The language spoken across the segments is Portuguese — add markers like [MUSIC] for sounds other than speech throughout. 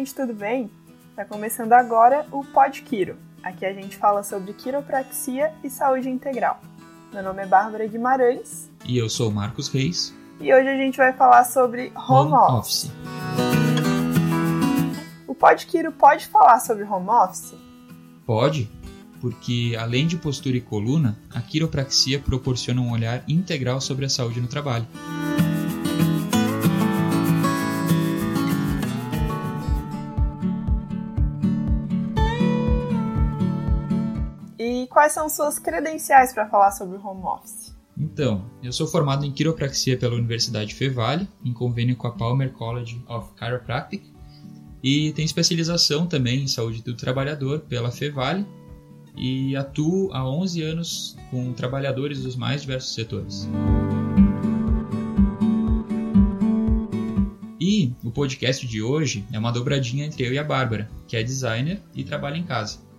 gente, tudo bem? Está começando agora o Pod Quiro. Aqui a gente fala sobre quiropraxia e saúde integral. Meu nome é Bárbara Guimarães. E eu sou Marcos Reis. E hoje a gente vai falar sobre home, home office. office. O Pod Quiro pode falar sobre home office? Pode, porque além de postura e coluna, a quiropraxia proporciona um olhar integral sobre a saúde no trabalho. Quais são suas credenciais para falar sobre home office? Então, eu sou formado em quiropraxia pela Universidade Fevale, em convênio com a Palmer College of Chiropractic, e tenho especialização também em saúde do trabalhador pela Fevale e atuo há 11 anos com trabalhadores dos mais diversos setores. E o podcast de hoje é uma dobradinha entre eu e a Bárbara, que é designer e trabalha em casa.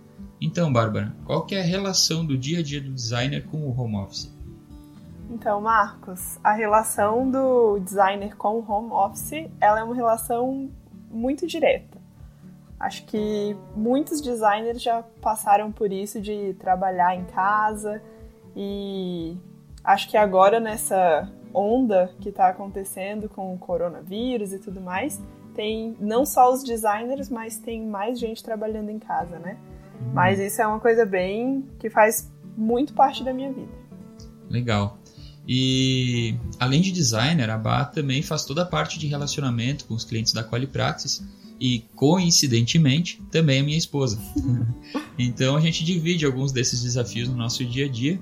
Então, Bárbara, qual que é a relação do dia a dia do designer com o home office? Então, Marcos, a relação do designer com o home office, ela é uma relação muito direta. Acho que muitos designers já passaram por isso de trabalhar em casa e acho que agora nessa onda que está acontecendo com o coronavírus e tudo mais, tem não só os designers, mas tem mais gente trabalhando em casa, né? Mas isso é uma coisa bem que faz muito parte da minha vida. Legal. E além de designer, a Bá também faz toda a parte de relacionamento com os clientes da Qualipraxis e coincidentemente também a minha esposa. [LAUGHS] então a gente divide alguns desses desafios no nosso dia a dia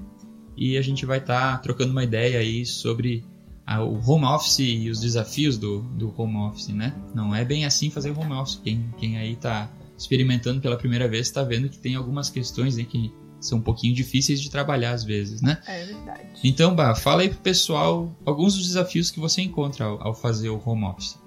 e a gente vai estar tá trocando uma ideia aí sobre a, o home office e os desafios do, do home office, né? Não é bem assim fazer home office. Quem, quem aí está experimentando pela primeira vez, está vendo que tem algumas questões aí que são um pouquinho difíceis de trabalhar às vezes, né? É verdade. Então, Bah, fala aí pro pessoal alguns dos desafios que você encontra ao, ao fazer o home office.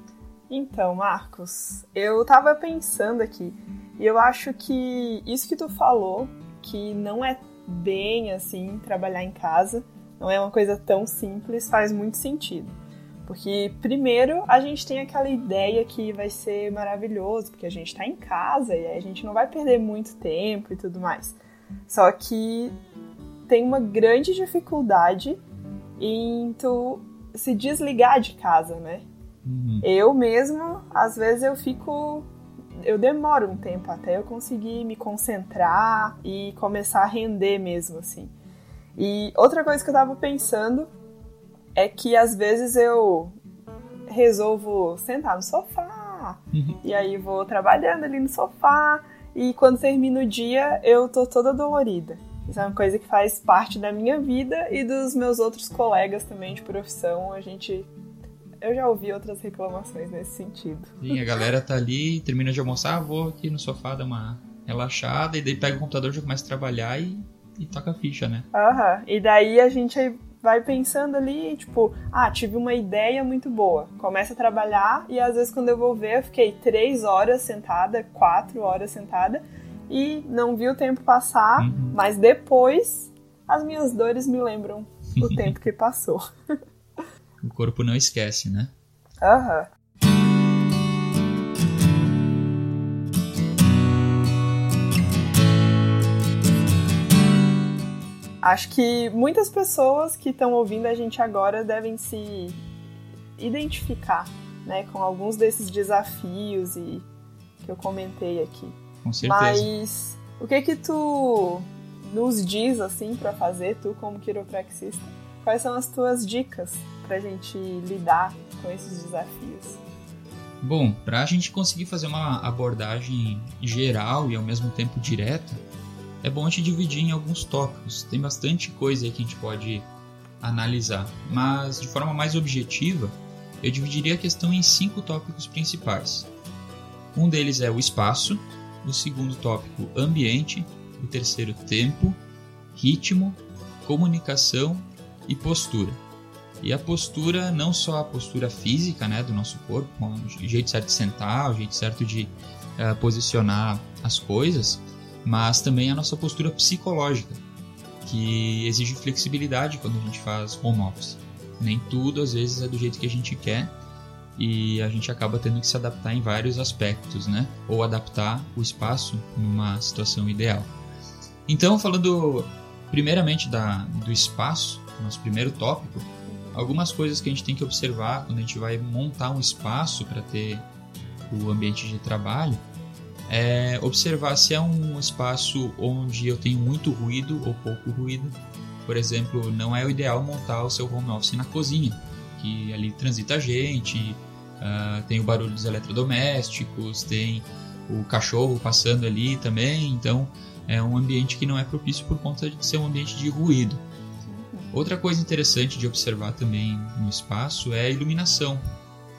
Então, Marcos, eu tava pensando aqui e eu acho que isso que tu falou, que não é bem assim trabalhar em casa, não é uma coisa tão simples, faz muito sentido. Porque, primeiro, a gente tem aquela ideia que vai ser maravilhoso, porque a gente está em casa e a gente não vai perder muito tempo e tudo mais. Só que tem uma grande dificuldade em tu se desligar de casa, né? Uhum. Eu mesmo, às vezes eu fico. Eu demoro um tempo até eu conseguir me concentrar e começar a render mesmo, assim. E outra coisa que eu tava pensando é que às vezes eu resolvo sentar no sofá uhum. e aí vou trabalhando ali no sofá e quando termina o dia eu tô toda dolorida. Isso é uma coisa que faz parte da minha vida e dos meus outros colegas também de profissão. A gente eu já ouvi outras reclamações nesse sentido. Sim, a galera tá ali, termina de almoçar, vou aqui no sofá dar uma relaxada e daí pega o computador, já começa a trabalhar e, e toca a ficha, né? Aham. Uhum. E daí a gente vai pensando ali, tipo, ah, tive uma ideia muito boa. Começa a trabalhar e às vezes quando eu vou ver, eu fiquei três horas sentada, quatro horas sentada e não vi o tempo passar, uhum. mas depois as minhas dores me lembram o [LAUGHS] tempo que passou. o corpo não esquece, né? Aham. Uhum. Acho que muitas pessoas que estão ouvindo a gente agora devem se identificar né, com alguns desses desafios e que eu comentei aqui. Com certeza. Mas o que que tu nos diz assim para fazer tu como quiropraxista? Quais são as tuas dicas para a gente lidar com esses desafios? Bom, para a gente conseguir fazer uma abordagem geral e ao mesmo tempo direta, é bom a gente dividir em alguns tópicos. Tem bastante coisa aí que a gente pode analisar, mas de forma mais objetiva, eu dividiria a questão em cinco tópicos principais. Um deles é o espaço, o segundo tópico, ambiente, o terceiro, tempo, ritmo, comunicação e postura. E a postura, não só a postura física né, do nosso corpo, o jeito certo de sentar, o jeito certo de uh, posicionar as coisas, mas também a nossa postura psicológica, que exige flexibilidade quando a gente faz home office. Nem tudo às vezes é do jeito que a gente quer e a gente acaba tendo que se adaptar em vários aspectos, né? Ou adaptar o espaço numa situação ideal. Então, falando primeiramente da, do espaço, nosso primeiro tópico, algumas coisas que a gente tem que observar quando a gente vai montar um espaço para ter o ambiente de trabalho é observar se é um espaço onde eu tenho muito ruído ou pouco ruído. Por exemplo, não é o ideal montar o seu home office na cozinha, que ali transita gente, uh, tem o barulho dos eletrodomésticos, tem o cachorro passando ali também, então é um ambiente que não é propício por conta de ser um ambiente de ruído. Outra coisa interessante de observar também no espaço é a iluminação,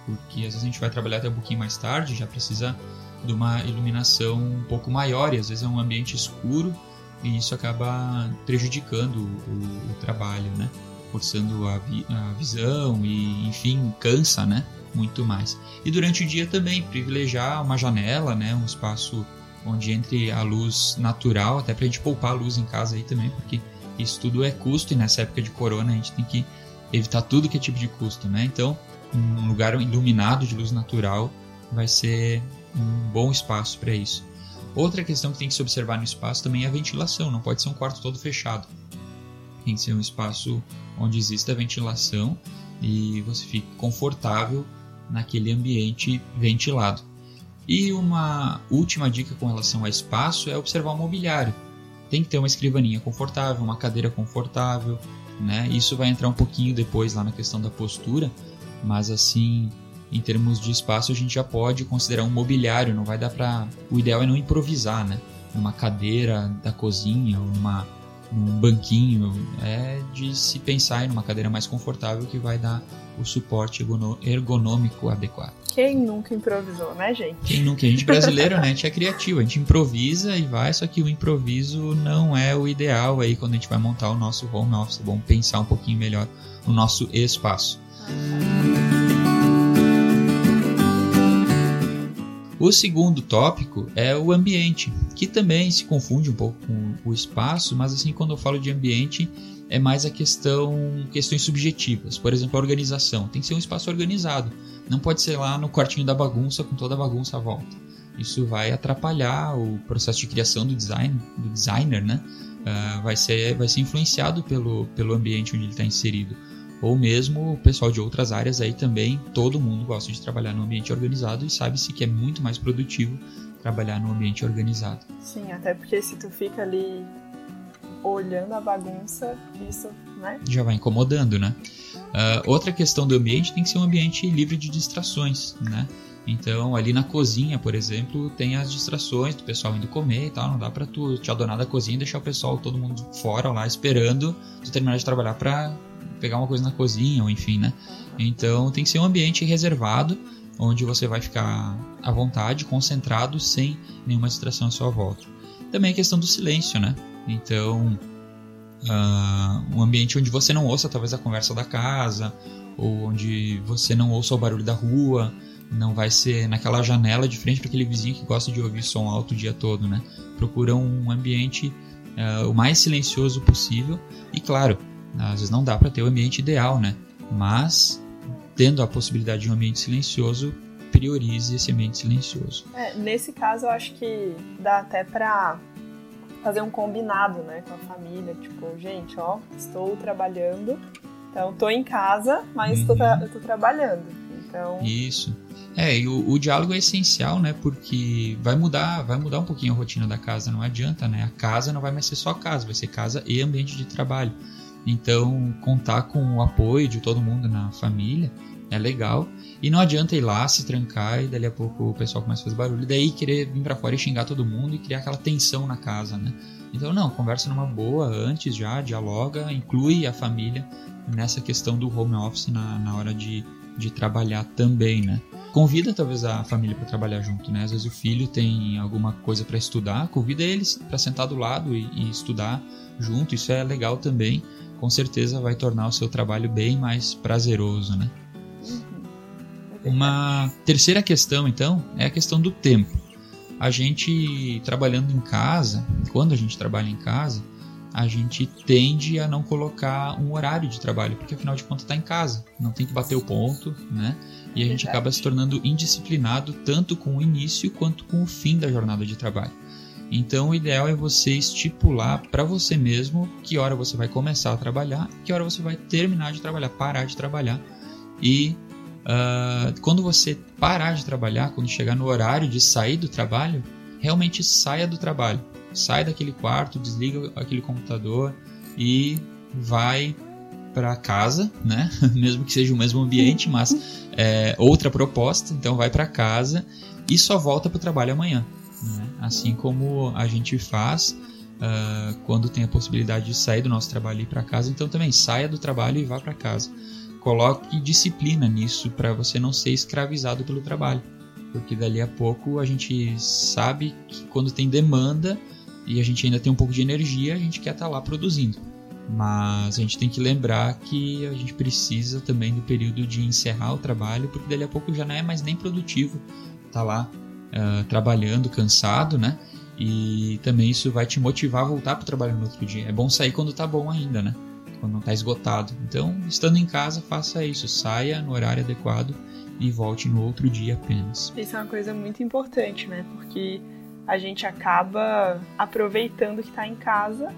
porque às vezes a gente vai trabalhar até um pouquinho mais tarde, já precisa de uma iluminação um pouco maior e às vezes é um ambiente escuro e isso acaba prejudicando o, o trabalho, né? Forçando a, vi, a, visão e, enfim, cansa, né? Muito mais. E durante o dia também, privilegiar uma janela, né? Um espaço onde entre a luz natural, até para a gente poupar a luz em casa aí também, porque isso tudo é custo e nessa época de corona a gente tem que evitar tudo que é tipo de custo, né? Então, um lugar iluminado de luz natural vai ser um bom espaço para isso. Outra questão que tem que se observar no espaço também é a ventilação, não pode ser um quarto todo fechado. Tem que ser um espaço onde exista ventilação e você fique confortável naquele ambiente ventilado. E uma última dica com relação ao espaço é observar o mobiliário. Tem que ter uma escrivaninha confortável, uma cadeira confortável, né? Isso vai entrar um pouquinho depois lá na questão da postura, mas assim, em termos de espaço, a gente já pode considerar um mobiliário, não vai dar para. O ideal é não improvisar, né? Numa cadeira da cozinha ou numa, num banquinho, é de se pensar em uma cadeira mais confortável que vai dar o suporte ergonômico adequado. Quem nunca improvisou, né, gente? Quem nunca? A gente brasileiro, né? A gente é criativo, a gente improvisa e vai, só que o improviso não é o ideal aí quando a gente vai montar o nosso home office. É bom pensar um pouquinho melhor no nosso espaço. O segundo tópico é o ambiente, que também se confunde um pouco com o espaço, mas assim quando eu falo de ambiente é mais a questão questões subjetivas. Por exemplo, a organização tem que ser um espaço organizado. Não pode ser lá no quartinho da bagunça com toda a bagunça à volta. Isso vai atrapalhar o processo de criação do design, do designer, né? Uh, vai ser vai ser influenciado pelo pelo ambiente onde ele está inserido ou mesmo o pessoal de outras áreas aí também, todo mundo gosta de trabalhar no ambiente organizado e sabe-se que é muito mais produtivo trabalhar no ambiente organizado. Sim, até porque se tu fica ali olhando a bagunça, isso, né? Já vai incomodando, né? Uh, outra questão do ambiente tem que ser um ambiente livre de distrações, né? Então, ali na cozinha, por exemplo, tem as distrações do pessoal indo comer e tal. Não dá pra tu te adonar da cozinha e deixar o pessoal, todo mundo fora lá, esperando tu terminar de trabalhar pra pegar uma coisa na cozinha, ou enfim, né? Então tem que ser um ambiente reservado, onde você vai ficar à vontade, concentrado, sem nenhuma distração à sua volta. Também a questão do silêncio, né? Então, uh, um ambiente onde você não ouça talvez a conversa da casa, ou onde você não ouça o barulho da rua, não vai ser naquela janela de frente para aquele vizinho que gosta de ouvir som alto o dia todo, né? Procura um ambiente uh, o mais silencioso possível e, claro, às vezes não dá para ter o ambiente ideal, né? Mas tendo a possibilidade de um ambiente silencioso, priorize esse ambiente silencioso. É, nesse caso, eu acho que dá até para fazer um combinado, né, com a família, tipo, gente, ó, estou trabalhando, então estou em casa, mas estou uhum. tra trabalhando. Então... Isso. É, e o, o, diálogo é essencial, né? Porque vai mudar, vai mudar um pouquinho a rotina da casa, não adianta, né? A casa não vai mais ser só casa, vai ser casa e ambiente de trabalho. Então, contar com o apoio de todo mundo na família é legal. E não adianta ir lá, se trancar e dali a pouco o pessoal começa a fazer barulho. E daí querer vir para fora e xingar todo mundo e criar aquela tensão na casa, né? Então, não, conversa numa boa antes já, dialoga, inclui a família nessa questão do home office na, na hora de, de trabalhar também, né? Convida talvez a família para trabalhar junto, né? Às vezes o filho tem alguma coisa para estudar, convida eles para sentar do lado e, e estudar junto, isso é legal também com certeza vai tornar o seu trabalho bem mais prazeroso, né? Uhum. Uma terceira questão, então, é a questão do tempo. A gente trabalhando em casa, quando a gente trabalha em casa, a gente tende a não colocar um horário de trabalho, porque afinal de contas está em casa, não tem que bater o ponto, né? E a gente acaba se tornando indisciplinado tanto com o início quanto com o fim da jornada de trabalho. Então, o ideal é você estipular para você mesmo que hora você vai começar a trabalhar, que hora você vai terminar de trabalhar, parar de trabalhar. E uh, quando você parar de trabalhar, quando chegar no horário de sair do trabalho, realmente saia do trabalho sai daquele quarto, desliga aquele computador e vai para casa, né? [LAUGHS] Mesmo que seja o mesmo ambiente, mas é, outra proposta. Então vai para casa e só volta para o trabalho amanhã. Né? Assim como a gente faz uh, quando tem a possibilidade de sair do nosso trabalho e ir para casa. Então também saia do trabalho e vá para casa. Coloque disciplina nisso para você não ser escravizado pelo trabalho. Porque dali a pouco a gente sabe que quando tem demanda, e a gente ainda tem um pouco de energia, a gente quer estar tá lá produzindo. Mas a gente tem que lembrar que a gente precisa também do período de encerrar o trabalho, porque dali a pouco já não é mais nem produtivo tá lá uh, trabalhando, cansado, né? E também isso vai te motivar a voltar para o trabalho no outro dia. É bom sair quando tá bom ainda, né? Quando não tá esgotado. Então, estando em casa, faça isso. Saia no horário adequado e volte no outro dia apenas. Isso é uma coisa muito importante, né? Porque a gente acaba aproveitando que tá em casa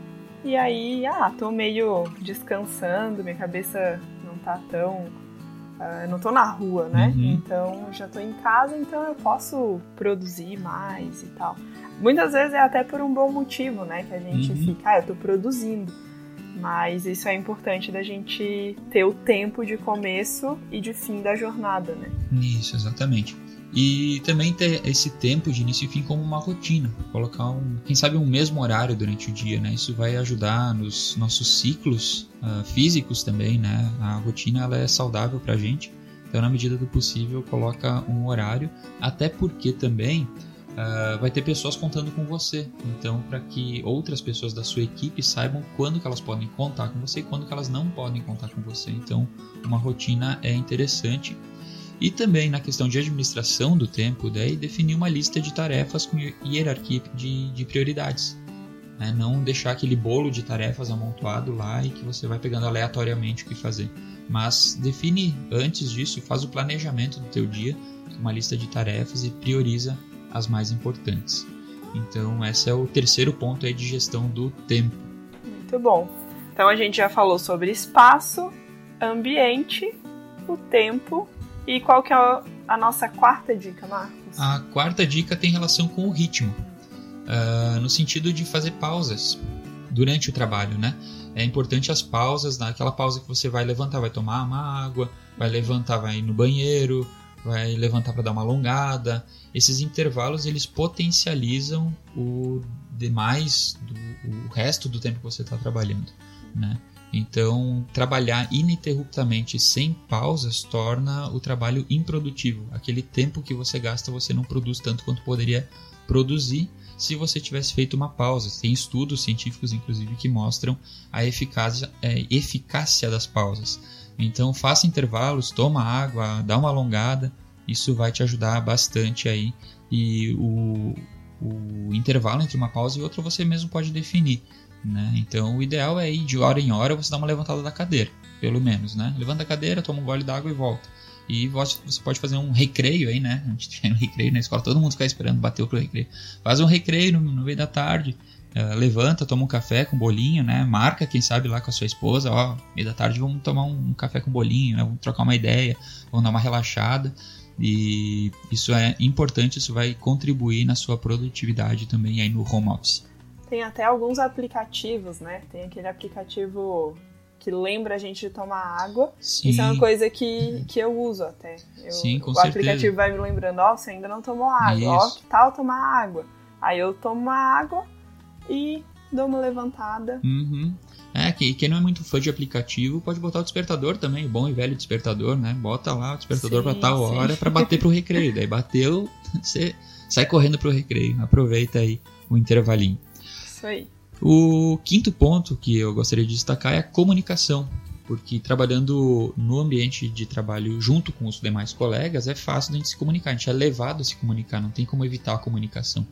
e aí, ah, tô meio descansando, minha cabeça não tá tão. Uh, não tô na rua, né? Uhum. Então já tô em casa, então eu posso produzir mais e tal. Muitas vezes é até por um bom motivo, né? Que a gente uhum. fica, ah, eu tô produzindo. Mas isso é importante da gente ter o tempo de começo e de fim da jornada, né? Isso, exatamente. E também ter esse tempo de início e fim como uma rotina, colocar um, quem sabe um mesmo horário durante o dia, né? Isso vai ajudar nos nossos ciclos uh, físicos também, né? A rotina ela é saudável para a gente, então na medida do possível coloca um horário, até porque também uh, vai ter pessoas contando com você, então para que outras pessoas da sua equipe saibam quando que elas podem contar com você e quando que elas não podem contar com você. Então uma rotina é interessante e também na questão de administração do tempo, daí definir uma lista de tarefas com hierarquia de, de prioridades. Né? Não deixar aquele bolo de tarefas amontoado lá e que você vai pegando aleatoriamente o que fazer. Mas define antes disso, faz o planejamento do teu dia, uma lista de tarefas e prioriza as mais importantes. Então, esse é o terceiro ponto aí de gestão do tempo. Muito bom. Então, a gente já falou sobre espaço, ambiente, o tempo e qual que é a nossa quarta dica, Marcos? A quarta dica tem relação com o ritmo, uh, no sentido de fazer pausas durante o trabalho, né? É importante as pausas, naquela pausa que você vai levantar, vai tomar uma água, vai levantar, vai ir no banheiro, vai levantar para dar uma alongada. Esses intervalos eles potencializam o demais, do, o resto do tempo que você está trabalhando, né? Então, trabalhar ininterruptamente sem pausas torna o trabalho improdutivo. Aquele tempo que você gasta, você não produz tanto quanto poderia produzir se você tivesse feito uma pausa. Tem estudos científicos, inclusive, que mostram a eficácia, é, eficácia das pausas. Então, faça intervalos, toma água, dá uma alongada. Isso vai te ajudar bastante aí. E o, o intervalo entre uma pausa e outra você mesmo pode definir. Né? Então o ideal é ir de hora em hora você dar uma levantada da cadeira, pelo menos, né? Levanta a cadeira, toma um gole d'água e volta. E você pode fazer um recreio aí, né? A gente [LAUGHS] tem um recreio na escola, todo mundo fica esperando, bateu pro recreio. Faz um recreio no, no meio da tarde, uh, levanta, toma um café com bolinho, né? Marca, quem sabe, lá com a sua esposa, ó, meio da tarde vamos tomar um, um café com bolinho, né? Vamos trocar uma ideia, vamos dar uma relaxada. E isso é importante, isso vai contribuir na sua produtividade também aí no home office. Tem até alguns aplicativos, né? Tem aquele aplicativo que lembra a gente de tomar água. Sim. Isso é uma coisa que, que eu uso até. Eu, Sim, com o certeza. aplicativo vai me lembrando, ó, oh, você ainda não tomou água, ó, que tal tomar água. Aí eu tomo uma água e dou uma levantada. Uhum. É, que quem não é muito fã de aplicativo pode botar o despertador também, o bom e velho despertador, né? Bota lá o despertador pra tal sim. hora para bater pro recreio. Daí bateu, [LAUGHS] você sai correndo pro recreio. Aproveita aí o intervalinho. Isso aí. O quinto ponto que eu gostaria de destacar é a comunicação, porque trabalhando no ambiente de trabalho junto com os demais colegas é fácil a gente se comunicar, a gente é levado a se comunicar, não tem como evitar a comunicação.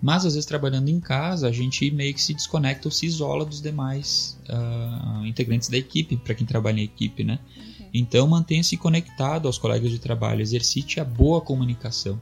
Mas às vezes trabalhando em casa, a gente meio que se desconecta ou se isola dos demais uh, integrantes da equipe, para quem trabalha em equipe, né? Uhum. Então mantenha-se conectado aos colegas de trabalho, exercite a boa comunicação.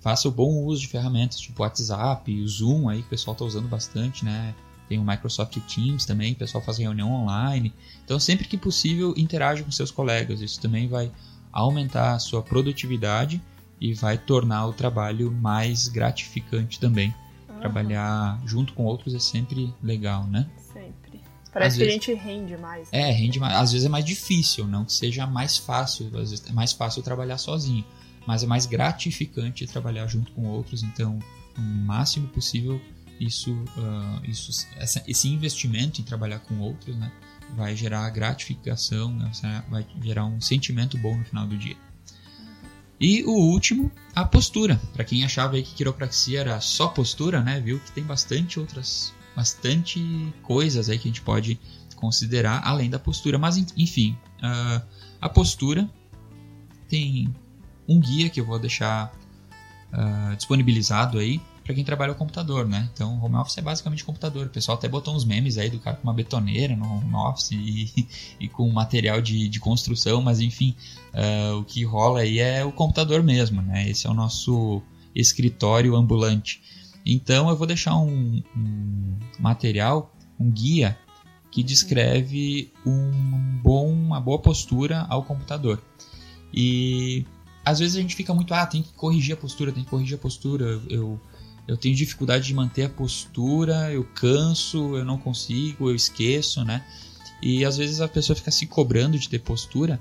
Faça o bom uso de ferramentas tipo WhatsApp, o Zoom aí que o pessoal está usando bastante, né? Tem o Microsoft Teams também, o pessoal faz reunião online. Então, sempre que possível, interaja com seus colegas. Isso também vai aumentar a sua produtividade e vai tornar o trabalho mais gratificante também. Uhum. Trabalhar junto com outros é sempre legal, né? Sempre. Parece às que vezes, a gente rende mais. Né? É, rende mais. Às vezes é mais difícil, não que seja mais fácil. Às vezes é mais fácil trabalhar sozinho, mas é mais gratificante trabalhar junto com outros. Então, o máximo possível, isso, uh, isso essa, esse investimento em trabalhar com outros, né? Vai gerar gratificação, né? vai gerar um sentimento bom no final do dia. E o último, a postura. Para quem achava aí que quiropraxia era só postura, né, viu que tem bastante outras, bastante coisas aí que a gente pode considerar além da postura. Mas enfim, uh, a postura tem um guia que eu vou deixar uh, disponibilizado aí para quem trabalha com computador, né? Então, home office é basicamente computador. O pessoal até botou uns memes aí do cara com uma betoneira no home office e, [LAUGHS] e com material de, de construção, mas enfim, uh, o que rola aí é o computador mesmo, né? Esse é o nosso escritório ambulante. Então, eu vou deixar um, um material, um guia que descreve um bom, uma boa postura ao computador. E às vezes a gente fica muito, ah, tem que corrigir a postura, tem que corrigir a postura. Eu eu tenho dificuldade de manter a postura, eu canso, eu não consigo, eu esqueço, né? E às vezes a pessoa fica se cobrando de ter postura,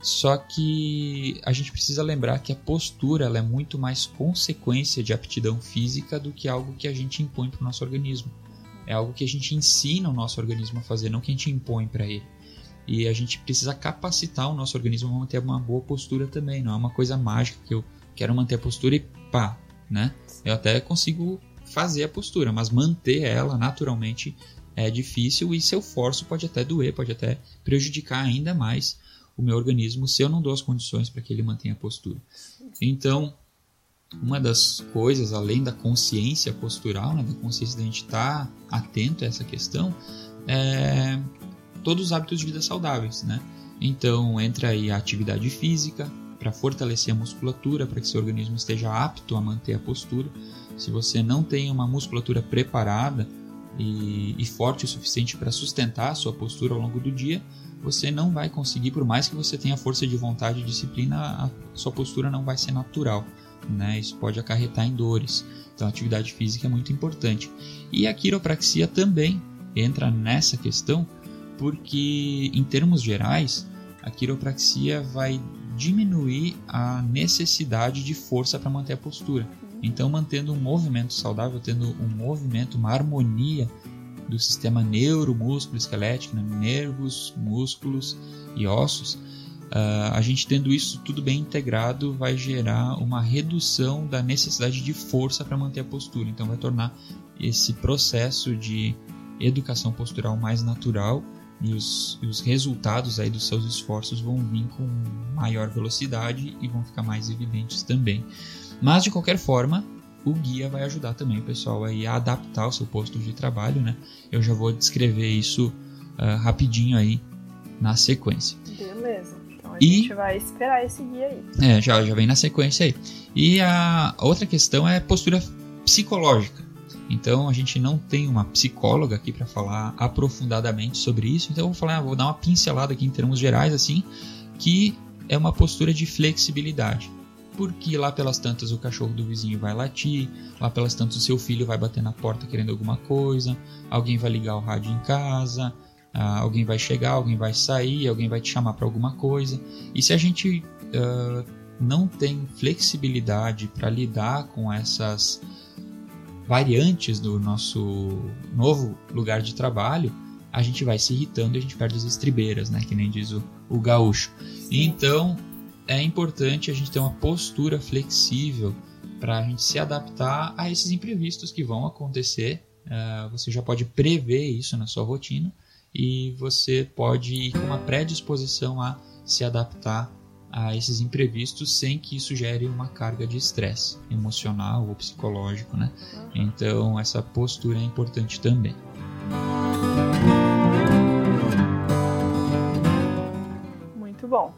só que a gente precisa lembrar que a postura é muito mais consequência de aptidão física do que algo que a gente impõe para o nosso organismo. É algo que a gente ensina o nosso organismo a fazer, não que a gente impõe para ele. E a gente precisa capacitar o nosso organismo a manter uma boa postura também. Não é uma coisa mágica que eu quero manter a postura e pá, né? Eu até consigo fazer a postura, mas manter ela naturalmente é difícil e se eu forço pode até doer, pode até prejudicar ainda mais o meu organismo se eu não dou as condições para que ele mantenha a postura. Então, uma das coisas, além da consciência postural, né, da consciência de a gente estar tá atento a essa questão, é todos os hábitos de vida saudáveis, né? Então, entra aí a atividade física, para fortalecer a musculatura, para que seu organismo esteja apto a manter a postura. Se você não tem uma musculatura preparada e, e forte o suficiente para sustentar a sua postura ao longo do dia, você não vai conseguir, por mais que você tenha força de vontade e disciplina, a sua postura não vai ser natural. Né? Isso pode acarretar em dores. Então, a atividade física é muito importante. E a quiropraxia também entra nessa questão, porque, em termos gerais, a quiropraxia vai diminuir a necessidade de força para manter a postura. Então, mantendo um movimento saudável, tendo um movimento, uma harmonia do sistema neuromúsculo esquelético, né? nervos, músculos e ossos, uh, a gente tendo isso tudo bem integrado vai gerar uma redução da necessidade de força para manter a postura. Então, vai tornar esse processo de educação postural mais natural e os, e os resultados aí dos seus esforços vão vir com maior velocidade e vão ficar mais evidentes também. Mas de qualquer forma, o guia vai ajudar também o pessoal aí a adaptar o seu posto de trabalho, né? Eu já vou descrever isso uh, rapidinho aí na sequência. Beleza. Então a e, gente vai esperar esse guia aí. É, já, já vem na sequência aí. E a outra questão é postura psicológica. Então a gente não tem uma psicóloga aqui para falar aprofundadamente sobre isso. Então eu vou falar, vou dar uma pincelada aqui em termos gerais assim, que é uma postura de flexibilidade. Porque lá pelas tantas o cachorro do vizinho vai latir, lá pelas tantas o seu filho vai bater na porta querendo alguma coisa, alguém vai ligar o rádio em casa, ah, alguém vai chegar, alguém vai sair, alguém vai te chamar para alguma coisa. E se a gente uh, não tem flexibilidade para lidar com essas variantes do nosso novo lugar de trabalho, a gente vai se irritando e a gente perde as estribeiras, né? Que nem diz o, o gaúcho. Então é importante a gente ter uma postura flexível para a gente se adaptar a esses imprevistos que vão acontecer. Uh, você já pode prever isso na sua rotina e você pode ir com uma predisposição a se adaptar a esses imprevistos sem que isso gere uma carga de estresse emocional ou psicológico, né? Uhum. Então essa postura é importante também. Muito bom.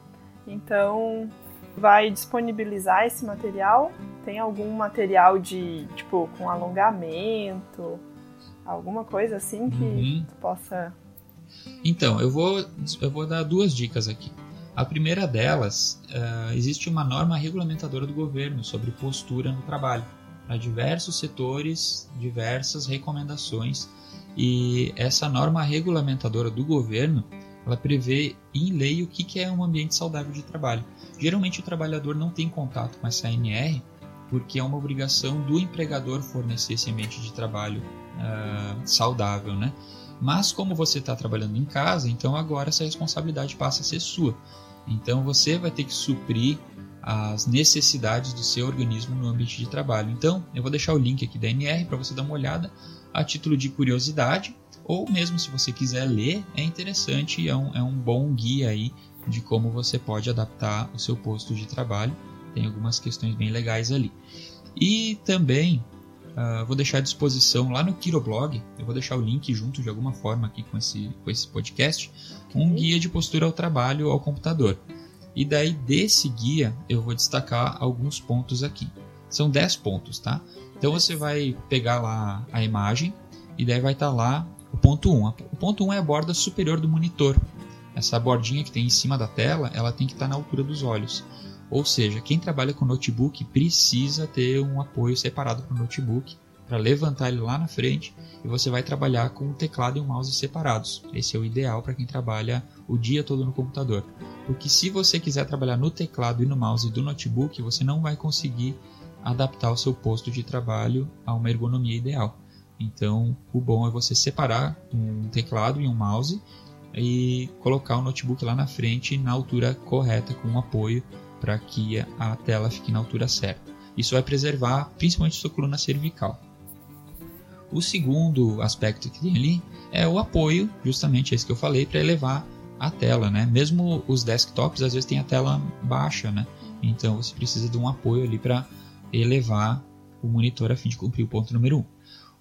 Então vai disponibilizar esse material? Tem algum material de tipo com alongamento, alguma coisa assim que uhum. tu possa então, eu vou, eu vou dar duas dicas aqui. A primeira delas, uh, existe uma norma regulamentadora do governo sobre postura no trabalho, para diversos setores, diversas recomendações, e essa norma regulamentadora do governo, ela prevê em lei o que, que é um ambiente saudável de trabalho. Geralmente o trabalhador não tem contato com essa NR, porque é uma obrigação do empregador fornecer esse ambiente de trabalho uh, saudável, né? Mas como você está trabalhando em casa, então agora essa responsabilidade passa a ser sua. Então você vai ter que suprir as necessidades do seu organismo no ambiente de trabalho. Então eu vou deixar o link aqui da NR para você dar uma olhada a título de curiosidade, ou mesmo se você quiser ler, é interessante, é um, é um bom guia aí de como você pode adaptar o seu posto de trabalho. Tem algumas questões bem legais ali. E também Uh, vou deixar à disposição lá no Kiroblog, eu vou deixar o link junto de alguma forma aqui com esse, com esse podcast, um guia de postura ao trabalho ao computador. E daí desse guia eu vou destacar alguns pontos aqui. São 10 pontos, tá? Então você vai pegar lá a imagem e daí vai estar tá lá o ponto 1. O ponto 1 é a borda superior do monitor. Essa bordinha que tem em cima da tela, ela tem que estar tá na altura dos olhos. Ou seja, quem trabalha com notebook precisa ter um apoio separado para o notebook para levantar ele lá na frente e você vai trabalhar com o teclado e o mouse separados. Esse é o ideal para quem trabalha o dia todo no computador. Porque se você quiser trabalhar no teclado e no mouse do notebook, você não vai conseguir adaptar o seu posto de trabalho a uma ergonomia ideal. Então, o bom é você separar um teclado e um mouse e colocar o notebook lá na frente na altura correta com um apoio para que a tela fique na altura certa. Isso vai preservar principalmente sua coluna cervical. O segundo aspecto que tem ali é o apoio, justamente esse que eu falei, para elevar a tela, né? Mesmo os desktops às vezes tem a tela baixa, né? Então você precisa de um apoio ali para elevar o monitor a fim de cumprir o ponto número 1. Um.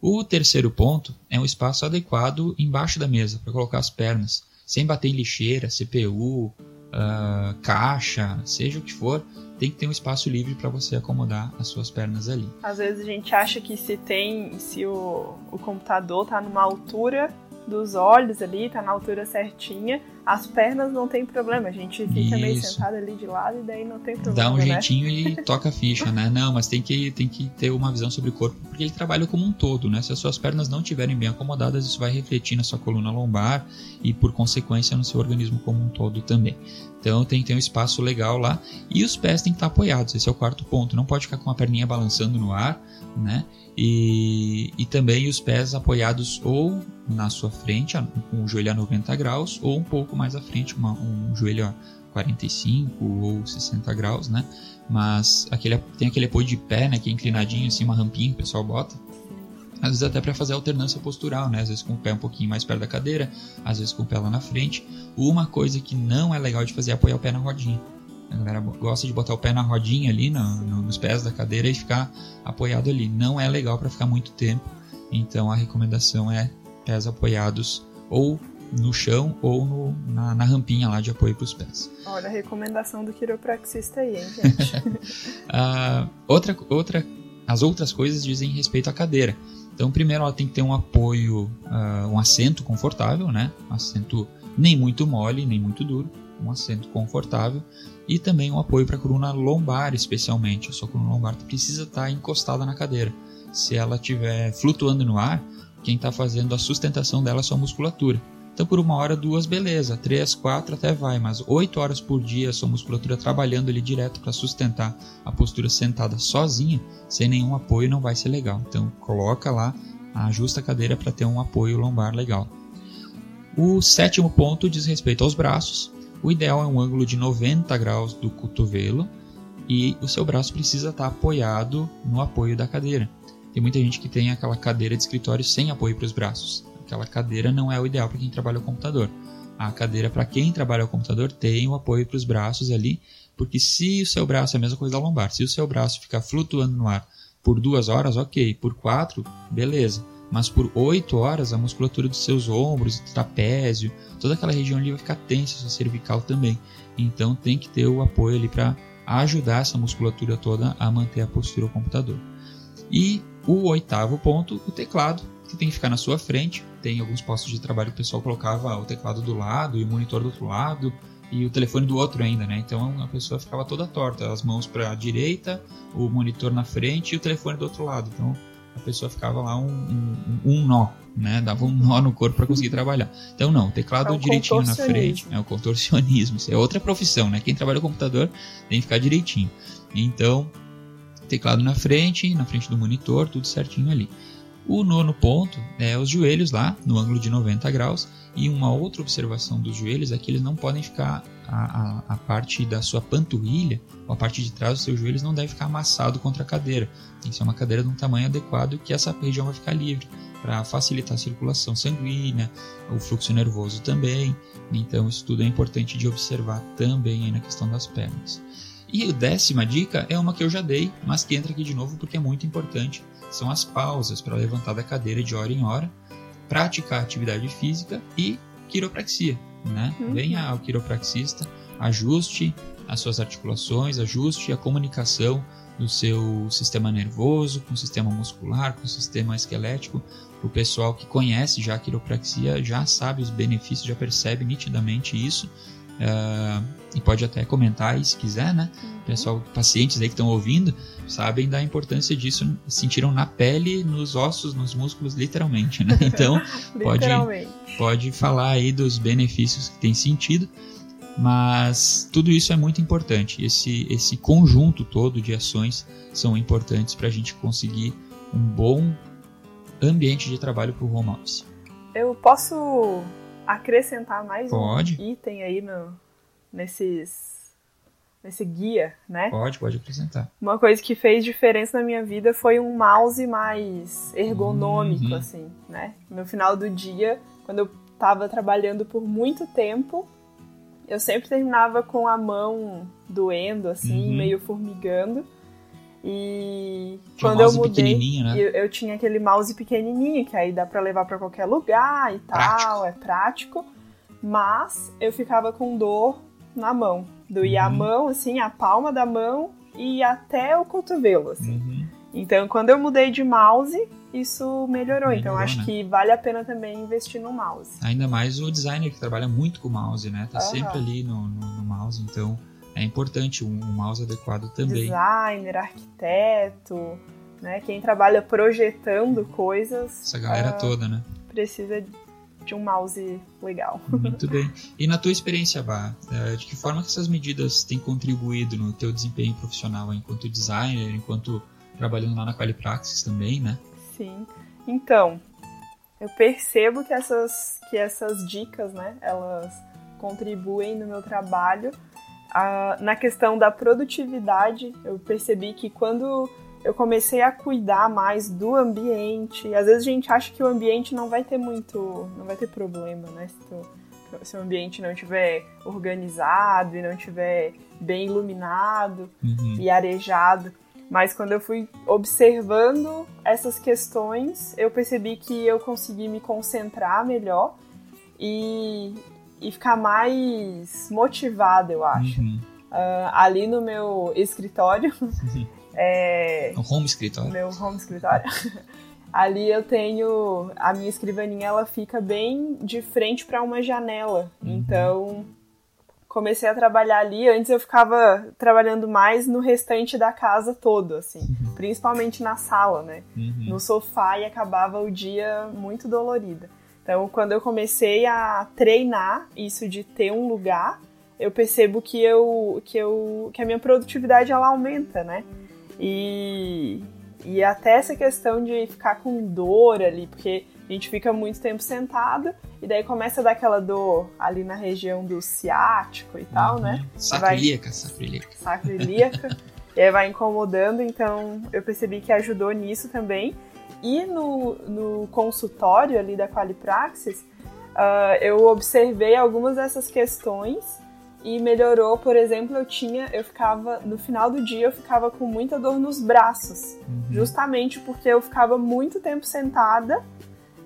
O terceiro ponto é um espaço adequado embaixo da mesa para colocar as pernas, sem bater em lixeira, CPU, uh, caixa, seja o que for, tem que ter um espaço livre para você acomodar as suas pernas ali. Às vezes a gente acha que se tem, se o, o computador está numa altura dos olhos ali, tá na altura certinha, as pernas não tem problema, a gente fica Isso. meio sentado ali de lado e daí não tem problema. Dá um né? jeitinho e [LAUGHS] toca a ficha, né? Não, mas tem que, tem que ter uma visão sobre o corpo, porque ele trabalha como um todo, né? Se as suas pernas não estiverem bem acomodadas, isso vai refletir na sua coluna lombar e, por consequência, no seu organismo como um todo também. Então tem que ter um espaço legal lá e os pés têm que estar apoiados, esse é o quarto ponto. Não pode ficar com a perninha balançando no ar, né? E, e também os pés apoiados ou na sua frente, com o joelho a 90 graus, ou um pouco mais à frente, uma, um joelho a 45 ou 60 graus, né? Mas aquele, tem aquele apoio de pé, né? Que é inclinadinho, assim, uma rampinha que o pessoal bota. Às vezes até para fazer alternância postural, né? Às vezes com o pé um pouquinho mais perto da cadeira, às vezes com o pé lá na frente. Uma coisa que não é legal de fazer é apoiar o pé na rodinha. A galera gosta de botar o pé na rodinha ali, no, no, nos pés da cadeira e ficar apoiado ali. Não é legal para ficar muito tempo. Então a recomendação é pés apoiados ou no chão ou no, na, na, rampinha lá de apoio para os pés. Olha a recomendação do quiropraxista aí, hein, gente? uh, [LAUGHS] outra, outra, as outras coisas dizem respeito à cadeira. Então, primeiro, ela tem que ter um apoio, uh, um assento confortável, né? Um assento nem muito mole, nem muito duro, um assento confortável e também um apoio para a coluna lombar, especialmente. A sua coluna lombar precisa estar tá encostada na cadeira. Se ela estiver flutuando no ar, quem está fazendo a sustentação dela é a sua musculatura. Então, por uma hora, duas, beleza. Três, quatro, até vai. Mas oito horas por dia, sua musculatura trabalhando ali direto para sustentar a postura sentada sozinha, sem nenhum apoio, não vai ser legal. Então, coloca lá, ajusta a cadeira para ter um apoio lombar legal. O sétimo ponto diz respeito aos braços. O ideal é um ângulo de 90 graus do cotovelo e o seu braço precisa estar apoiado no apoio da cadeira. Tem muita gente que tem aquela cadeira de escritório sem apoio para os braços. Aquela cadeira não é o ideal para quem trabalha no computador. A cadeira, para quem trabalha ao computador, tem o apoio para os braços ali, porque se o seu braço, é a mesma coisa da lombar, se o seu braço ficar flutuando no ar por duas horas, ok. Por quatro, beleza. Mas por oito horas, a musculatura dos seus ombros, trapézio, toda aquela região ali vai ficar tensa, sua cervical também. Então tem que ter o apoio ali para ajudar essa musculatura toda a manter a postura ao computador. E o oitavo ponto, o teclado, que tem que ficar na sua frente. Tem alguns postos de trabalho que o pessoal colocava o teclado do lado e o monitor do outro lado e o telefone do outro ainda, né? Então a pessoa ficava toda torta, as mãos para a direita, o monitor na frente e o telefone do outro lado. Então a pessoa ficava lá um, um, um nó, né? Dava um nó no corpo para conseguir trabalhar. Então não, o teclado é direitinho na frente, é o contorcionismo. Isso é outra profissão, né? Quem trabalha com computador tem que ficar direitinho. Então teclado na frente, na frente do monitor, tudo certinho ali. O nono ponto é os joelhos lá, no ângulo de 90 graus. E uma outra observação dos joelhos é que eles não podem ficar, a, a, a parte da sua panturrilha, a parte de trás dos seus joelhos, não deve ficar amassado contra a cadeira. Tem que ser uma cadeira de um tamanho adequado que essa região vai ficar livre, para facilitar a circulação sanguínea, o fluxo nervoso também. Então, isso tudo é importante de observar também na questão das pernas. E a décima dica é uma que eu já dei, mas que entra aqui de novo porque é muito importante. São as pausas para levantar da cadeira de hora em hora, praticar atividade física e quiropraxia. Né? Uhum. Venha ao quiropraxista, ajuste as suas articulações, ajuste a comunicação do seu sistema nervoso, com o sistema muscular, com o sistema esquelético. O pessoal que conhece já a quiropraxia já sabe os benefícios, já percebe nitidamente isso Uh, e pode até comentar aí se quiser, né? Uhum. Pessoal, pacientes aí que estão ouvindo, sabem da importância disso, sentiram na pele, nos ossos, nos músculos, literalmente, né? [LAUGHS] Então, pode, pode falar aí dos benefícios que tem sentido, mas tudo isso é muito importante. Esse, esse conjunto todo de ações são importantes para a gente conseguir um bom ambiente de trabalho para o home office. Eu posso acrescentar mais pode. um item aí no, nesses nesse guia, né? Pode, pode acrescentar. Uma coisa que fez diferença na minha vida foi um mouse mais ergonômico, uhum. assim, né? No final do dia, quando eu tava trabalhando por muito tempo, eu sempre terminava com a mão doendo, assim, uhum. meio formigando. E tinha quando um eu mudei, né? eu, eu, tinha aquele mouse pequenininho, que aí dá para levar para qualquer lugar e prático. tal, é prático. Mas eu ficava com dor na mão. Doía uhum. a mão, assim, a palma da mão e até o cotovelo, assim. Uhum. Então, quando eu mudei de mouse, isso melhorou. melhorou então, acho né? que vale a pena também investir no mouse. Ainda mais o designer que trabalha muito com o mouse, né? Tá uhum. sempre ali no, no, no mouse, então é importante um, mouse adequado também. Designer, arquiteto, né? Quem trabalha projetando coisas. Essa galera uh, toda, né? Precisa de um mouse legal. Muito [LAUGHS] bem. E na tua experiência, Bá, é, de que forma que essas medidas têm contribuído no teu desempenho profissional enquanto designer, enquanto trabalhando lá na Qualipraxis também, né? Sim. Então, eu percebo que essas, que essas dicas, né, elas contribuem no meu trabalho, na questão da produtividade, eu percebi que quando eu comecei a cuidar mais do ambiente, às vezes a gente acha que o ambiente não vai ter muito, não vai ter problema, né? Se, tu, se o ambiente não estiver organizado e não estiver bem iluminado uhum. e arejado. Mas quando eu fui observando essas questões, eu percebi que eu consegui me concentrar melhor e, e ficar mais motivada, eu acho. Uhum. Uh, ali no meu escritório. [LAUGHS] é, o home escritório. Meu home escritório. [LAUGHS] ali eu tenho. A minha escrivaninha ela fica bem de frente para uma janela. Uhum. Então comecei a trabalhar ali. Antes eu ficava trabalhando mais no restante da casa todo, assim, uhum. principalmente na sala, né? Uhum. No sofá e acabava o dia muito dolorida. Então, quando eu comecei a treinar isso de ter um lugar, eu percebo que eu que eu que a minha produtividade ela aumenta, né? E e até essa questão de ficar com dor ali, porque a gente fica muito tempo sentado e daí começa a dar aquela dor ali na região do ciático e tal, né? uhum. né? Sacrilíaca, sacrilíaca. Sacrilíaca. e aí vai incomodando, então eu percebi que ajudou nisso também. E no, no consultório ali da Qualipraxis, uh, eu observei algumas dessas questões e melhorou, por exemplo, eu tinha, eu ficava, no final do dia eu ficava com muita dor nos braços, uhum. justamente porque eu ficava muito tempo sentada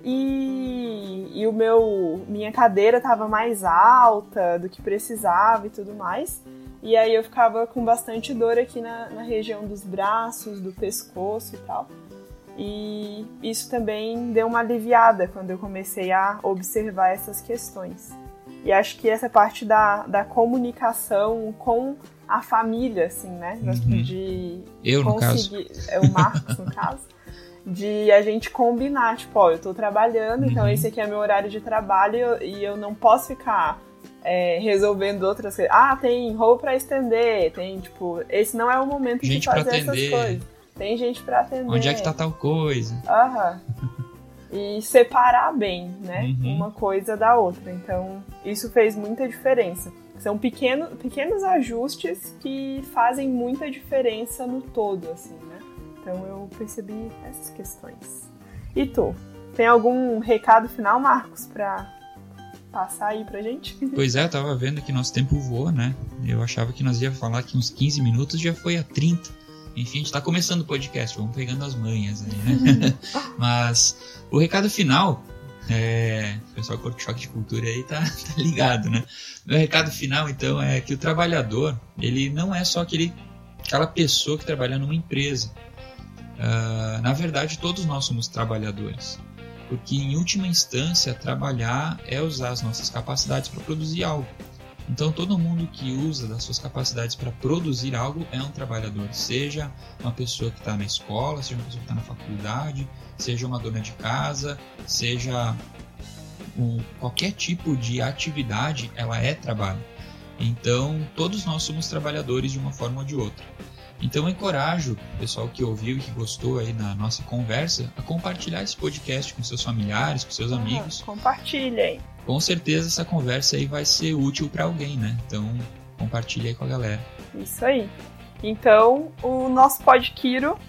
e, e o meu, minha cadeira estava mais alta do que precisava e tudo mais. E aí eu ficava com bastante dor aqui na, na região dos braços, do pescoço e tal. E isso também deu uma aliviada quando eu comecei a observar essas questões. E acho que essa parte da, da comunicação com a família, assim, né? Uhum. De eu, no caso. É o Marcos, no caso. De a gente combinar, tipo, ó, eu tô trabalhando, então uhum. então esse aqui é meu horário de trabalho e eu não posso ficar é, resolvendo outras coisas. Ah, tem roupa para estender, tem, tipo, esse não é o momento gente de fazer essas coisas. Tem gente para atender. Onde é que tá tal coisa? Aham. e separar bem, né? Uhum. Uma coisa da outra. Então, isso fez muita diferença. São pequeno, pequenos ajustes que fazem muita diferença no todo, assim, né? Então, eu percebi essas questões. E tu? Tem algum recado final, Marcos, para passar aí pra gente? [LAUGHS] Pois é, eu tava vendo que nosso tempo voa, né? Eu achava que nós ia falar aqui uns 15 minutos, já foi a 30. Enfim, a gente tá começando o podcast, vamos pegando as manhas aí, né? [LAUGHS] Mas o recado final, é, o pessoal curte choque de cultura aí tá, tá ligado, né? O recado final, então, é que o trabalhador, ele não é só aquele, aquela pessoa que trabalha numa empresa. Uh, na verdade, todos nós somos trabalhadores. Porque, em última instância, trabalhar é usar as nossas capacidades para produzir algo. Então, todo mundo que usa das suas capacidades para produzir algo é um trabalhador, seja uma pessoa que está na escola, seja uma pessoa que está na faculdade, seja uma dona de casa, seja um, qualquer tipo de atividade, ela é trabalho. Então, todos nós somos trabalhadores de uma forma ou de outra. Então, eu encorajo o pessoal que ouviu e que gostou aí na nossa conversa a compartilhar esse podcast com seus familiares, com seus amigos. Compartilhem com certeza essa conversa aí vai ser útil para alguém, né? Então compartilha aí com a galera. Isso aí. Então, o nosso Podquiro,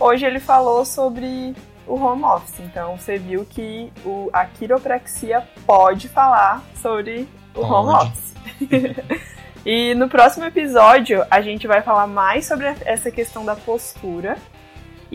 hoje ele falou sobre o home office. Então, você viu que o, a quiropraxia pode falar sobre o pode. home office. [LAUGHS] e no próximo episódio, a gente vai falar mais sobre essa questão da postura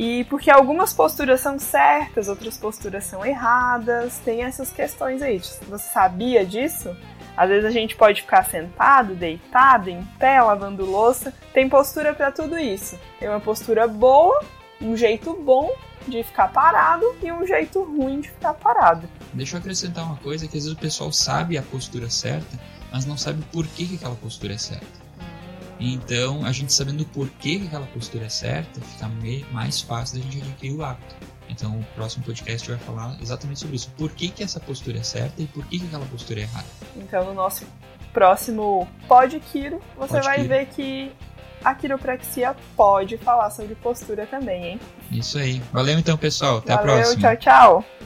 e porque algumas posturas são certas, outras posturas são erradas, tem essas questões aí. Você sabia disso? Às vezes a gente pode ficar sentado, deitado, em pé, lavando louça. Tem postura para tudo isso. Tem uma postura boa, um jeito bom de ficar parado e um jeito ruim de ficar parado. Deixa eu acrescentar uma coisa que às vezes o pessoal sabe a postura certa, mas não sabe por que, que aquela postura é certa. Então, a gente sabendo por que aquela postura é certa, fica mais fácil da gente adquirir o hábito. Então, o próximo podcast vai falar exatamente sobre isso. Por que, que essa postura é certa e por que, que aquela postura é errada. Então, no nosso próximo Pod Quiro, você Pod vai ver que a quiropraxia pode falar sobre postura também, hein? Isso aí. Valeu então, pessoal. Até Valeu, a próxima. Tchau, tchau.